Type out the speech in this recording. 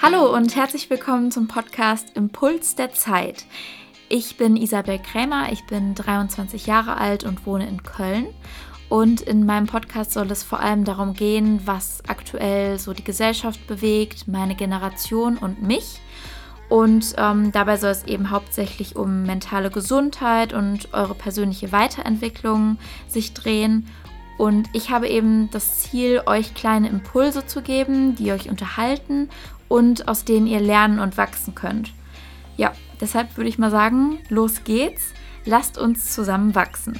Hallo und herzlich willkommen zum Podcast Impuls der Zeit. Ich bin Isabel Krämer, ich bin 23 Jahre alt und wohne in Köln. Und in meinem Podcast soll es vor allem darum gehen, was aktuell so die Gesellschaft bewegt, meine Generation und mich. Und ähm, dabei soll es eben hauptsächlich um mentale Gesundheit und eure persönliche Weiterentwicklung sich drehen. Und ich habe eben das Ziel, euch kleine Impulse zu geben, die euch unterhalten und aus denen ihr lernen und wachsen könnt. Ja, deshalb würde ich mal sagen, los geht's, lasst uns zusammen wachsen.